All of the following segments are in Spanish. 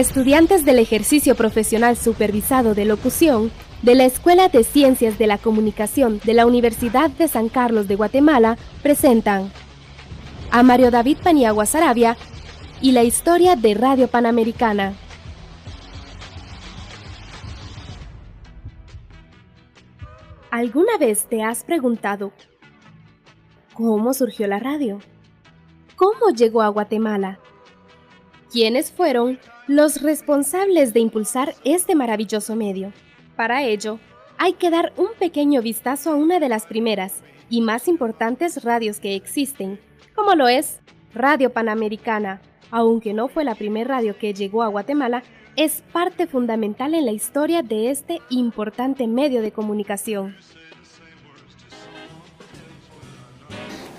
estudiantes del ejercicio profesional supervisado de locución de la Escuela de Ciencias de la Comunicación de la Universidad de San Carlos de Guatemala presentan a Mario David Paniagua Sarabia y la historia de Radio Panamericana. ¿Alguna vez te has preguntado cómo surgió la radio? ¿Cómo llegó a Guatemala? ¿Quiénes fueron los responsables de impulsar este maravilloso medio? Para ello, hay que dar un pequeño vistazo a una de las primeras y más importantes radios que existen, como lo es Radio Panamericana, aunque no fue la primera radio que llegó a Guatemala, es parte fundamental en la historia de este importante medio de comunicación.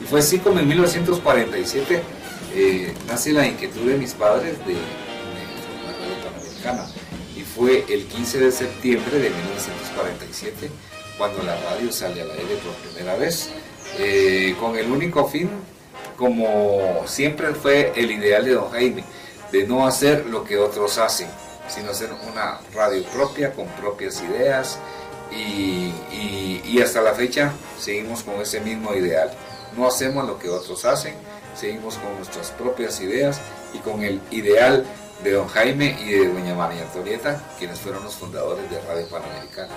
Y fue así como en 1947 eh, nace la inquietud de mis padres de, la radio panamericana. Y fue el 15 de septiembre de 1947 cuando la radio sale al aire por primera vez, eh, con el único fin, como siempre fue el ideal de don Jaime, de no hacer lo que otros hacen, sino hacer una radio propia, con propias ideas, y, hasta la fecha seguimos con ese mismo ideal. No hacemos lo que otros hacen, seguimos con nuestras propias ideas y con el ideal de don Jaime y de doña María Antonieta, quienes fueron los fundadores de Radio Panamericana.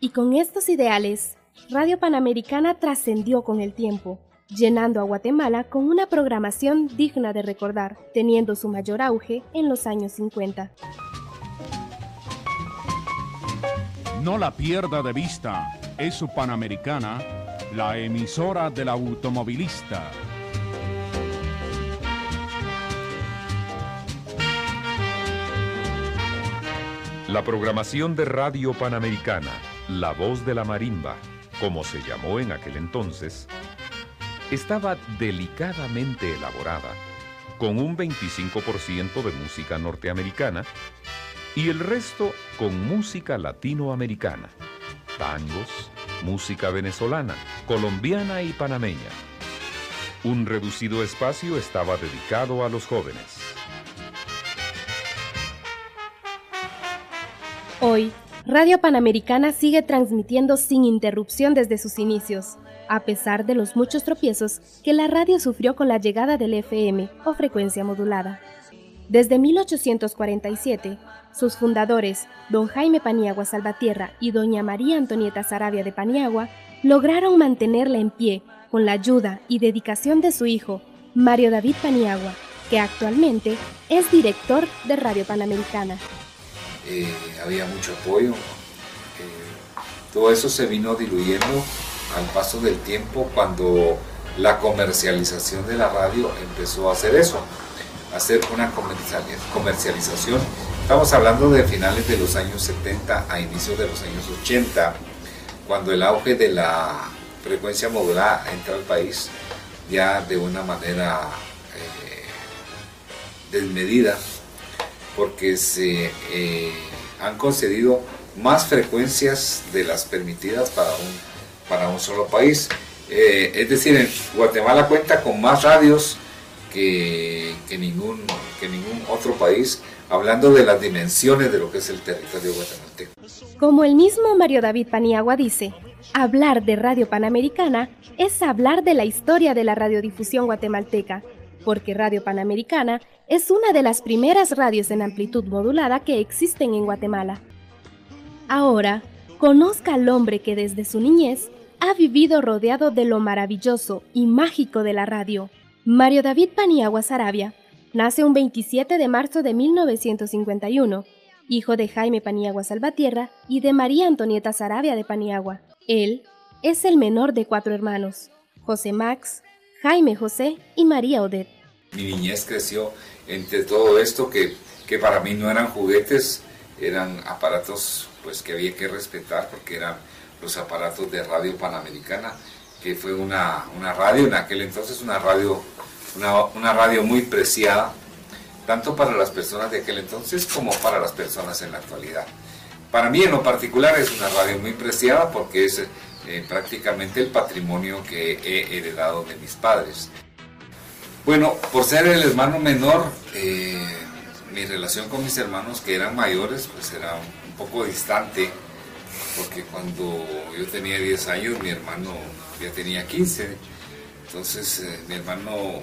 Y con estos ideales, Radio Panamericana trascendió con el tiempo, llenando a Guatemala con una programación digna de recordar, teniendo su mayor auge en los años 50. No la pierda de vista, es Panamericana, la emisora del automovilista. La programación de Radio Panamericana, La Voz de la Marimba, como se llamó en aquel entonces, estaba delicadamente elaborada, con un 25% de música norteamericana y el resto con música latinoamericana, tangos, música venezolana, colombiana y panameña. Un reducido espacio estaba dedicado a los jóvenes. Hoy, Radio Panamericana sigue transmitiendo sin interrupción desde sus inicios, a pesar de los muchos tropiezos que la radio sufrió con la llegada del FM o frecuencia modulada. Desde 1847, sus fundadores, don Jaime Paniagua Salvatierra y doña María Antonieta Sarabia de Paniagua, lograron mantenerla en pie con la ayuda y dedicación de su hijo, Mario David Paniagua, que actualmente es director de Radio Panamericana. Eh, había mucho apoyo. Eh, todo eso se vino diluyendo al paso del tiempo cuando la comercialización de la radio empezó a hacer eso, hacer una comercialización. Estamos hablando de finales de los años 70 a inicios de los años 80, cuando el auge de la frecuencia modulada entra al país ya de una manera eh, desmedida porque se eh, han concedido más frecuencias de las permitidas para un, para un solo país. Eh, es decir, Guatemala cuenta con más radios que, ningún, que ningún otro país, hablando de las dimensiones de lo que es el territorio guatemalteco. Como el mismo Mario David Paniagua dice, hablar de Radio Panamericana es hablar de la historia de la radiodifusión guatemalteca, porque Radio Panamericana es una de las primeras radios en amplitud modulada que existen en Guatemala. Ahora, conozca al hombre que desde su niñez ha vivido rodeado de lo maravilloso y mágico de la radio. Mario David Paniagua Sarabia nace un 27 de marzo de 1951, hijo de Jaime Paniagua Salvatierra y de María Antonieta Sarabia de Paniagua. Él es el menor de cuatro hermanos, José Max, Jaime José y María Odette. Mi niñez creció entre todo esto que, que para mí no eran juguetes, eran aparatos pues que había que respetar porque eran los aparatos de radio panamericana, que fue una, una radio en aquel entonces, una radio, una, una radio muy preciada, tanto para las personas de aquel entonces como para las personas en la actualidad. Para mí en lo particular es una radio muy preciada porque es eh, prácticamente el patrimonio que he heredado de mis padres. Bueno, por ser el hermano menor, eh, mi relación con mis hermanos que eran mayores, pues era un poco distante, porque cuando yo tenía 10 años, mi hermano ya tenía 15. Entonces, eh, mi hermano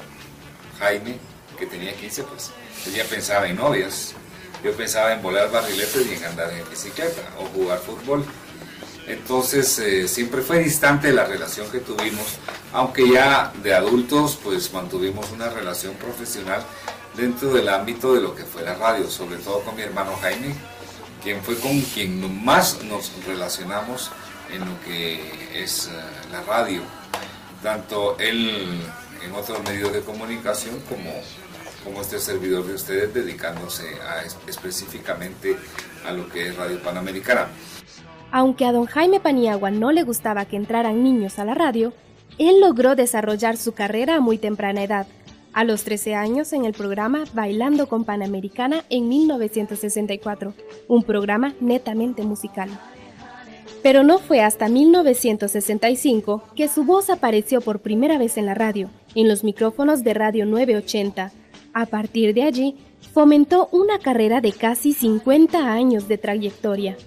Jaime, que tenía 15, pues él ya pensaba en novias. Yo pensaba en volar barriletes y en andar en bicicleta o jugar fútbol. Entonces eh, siempre fue distante la relación que tuvimos, aunque ya de adultos pues mantuvimos una relación profesional dentro del ámbito de lo que fue la radio, sobre todo con mi hermano Jaime, quien fue con quien más nos relacionamos en lo que es eh, la radio, tanto él en otros medios de comunicación como como este servidor de ustedes dedicándose específicamente a lo que es Radio Panamericana. Aunque a don Jaime Paniagua no le gustaba que entraran niños a la radio, él logró desarrollar su carrera a muy temprana edad, a los 13 años en el programa Bailando con Panamericana en 1964, un programa netamente musical. Pero no fue hasta 1965 que su voz apareció por primera vez en la radio, en los micrófonos de Radio 980, a partir de allí, fomentó una carrera de casi 50 años de trayectoria.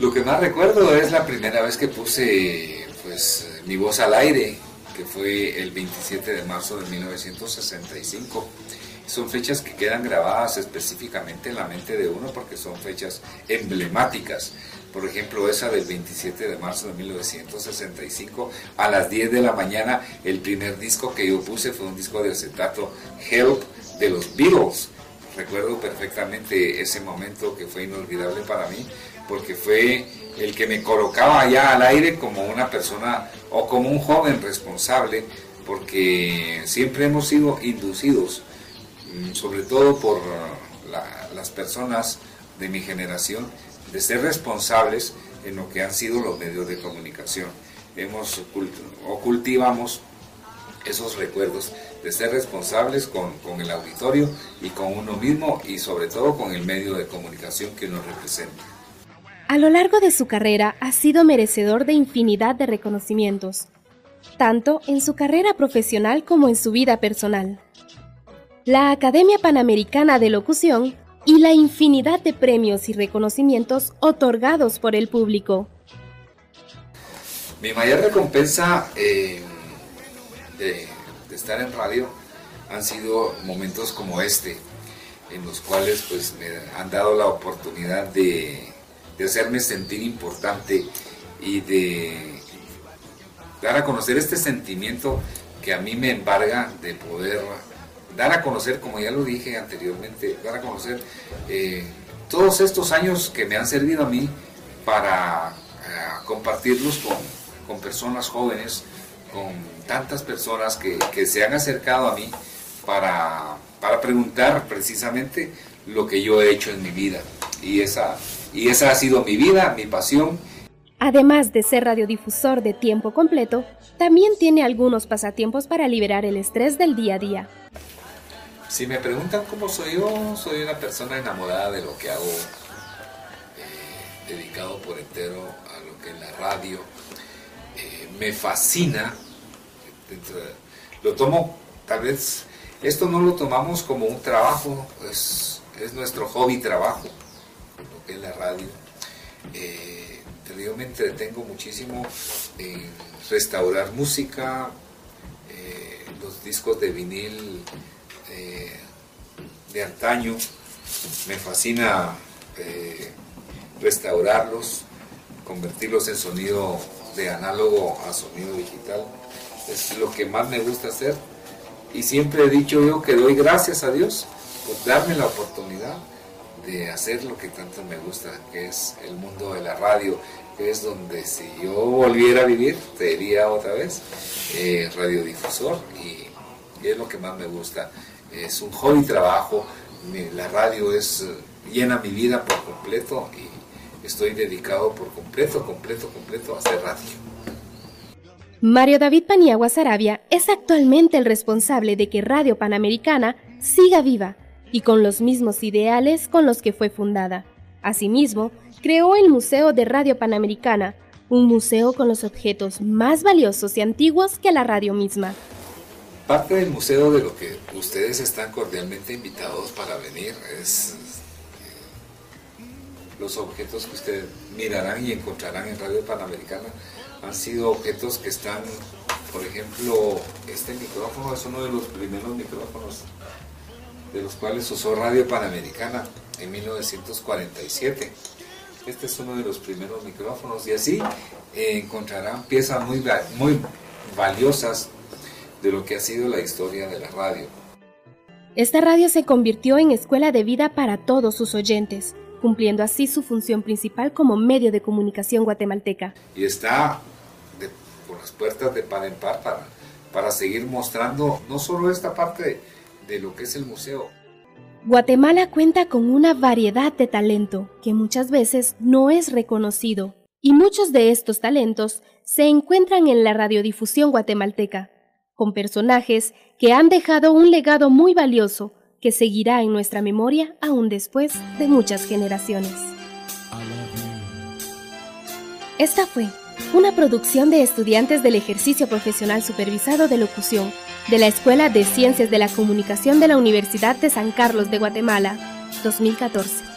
Lo que más recuerdo es la primera vez que puse pues, mi voz al aire, que fue el 27 de marzo de 1965. Son fechas que quedan grabadas específicamente en la mente de uno porque son fechas emblemáticas. Por ejemplo, esa del 27 de marzo de 1965 a las 10 de la mañana, el primer disco que yo puse fue un disco de acetato Help de los Beatles. Recuerdo perfectamente ese momento que fue inolvidable para mí, porque fue el que me colocaba ya al aire como una persona o como un joven responsable, porque siempre hemos sido inducidos, mm, sobre todo por las personas de mi generación, de ser responsables en lo que han sido los medios de comunicación. Hemos o cultivamos esos recuerdos de ser responsables con, con, el auditorio y con uno mismo y sobre todo con el medio de comunicación que nos representa. A lo largo de su carrera ha sido merecedor de infinidad de reconocimientos, tanto en su carrera profesional como en su vida personal. La Academia Panamericana de Locución y la infinidad de premios y reconocimientos otorgados por el público. Mi mayor recompensa eh, de, estar en radio han sido momentos como este, en los cuales pues me han dado la oportunidad de, hacerme sentir importante y de dar a conocer este sentimiento que a mí me embarga de poder dar a conocer, como ya lo dije anteriormente, dar a conocer eh, todos estos años que me han servido a mí para eh, compartirlos con, con personas jóvenes, con tantas personas que, que se han acercado a mí para, para, preguntar precisamente lo que yo he hecho en mi vida. Y esa, y esa ha sido mi vida, mi pasión. Además de ser radiodifusor de tiempo completo, también tiene algunos pasatiempos para liberar el estrés del día a día. Si me preguntan cómo soy yo, soy una persona enamorada de lo que hago, eh, dedicado por entero a lo que es la radio, me fascina, lo tomo, tal vez, esto no lo tomamos como un trabajo, es, es nuestro hobby trabajo, lo que es la radio. Eh, yo me entretengo muchísimo en restaurar música, eh, los discos de vinil eh, de antaño, me fascina eh, restaurarlos, convertirlos en sonido de análogo a sonido digital. Es lo que más me gusta hacer. Y siempre he dicho yo que doy gracias a Dios por darme la oportunidad de hacer lo que tanto me gusta, que es el mundo de la radio, que es donde si yo volviera a vivir, sería otra vez eh, radiodifusor y, es lo que más me gusta. Es un hobby trabajo, la radio es llena mi vida por completo y estoy dedicado por completo, completo, completo a hacer radio. Mario David Paniagua Sarabia es actualmente el responsable de que Radio Panamericana siga viva y con los mismos ideales con los que fue fundada. Asimismo, creó el Museo de Radio Panamericana, un museo con los objetos más valiosos y antiguos que la radio misma. Parte del museo de lo que ustedes están cordialmente invitados para venir es eh, los objetos que ustedes mirarán y encontrarán en Radio Panamericana han sido objetos que están, por ejemplo, este micrófono es uno de los primeros micrófonos de los cuales usó Radio Panamericana en 1947. Este es uno de los primeros micrófonos y así eh, encontrarán piezas muy, muy valiosas de lo que ha sido la historia de la radio. Esta radio se convirtió en escuela de vida para todos sus oyentes, cumpliendo así su función principal como medio de comunicación guatemalteca. Y está por las puertas de par en par para, para seguir mostrando no solo esta parte de lo que es el museo. Guatemala cuenta con una variedad de talento que muchas veces no es reconocido, y muchos de estos talentos se encuentran en la radiodifusión guatemalteca, con personajes que han dejado un legado muy valioso que seguirá en nuestra memoria aún después de muchas generaciones. Esta fue una producción de estudiantes del ejercicio profesional supervisado de locución de la Escuela de Ciencias de la Comunicación de la Universidad de San Carlos de Guatemala, 2014.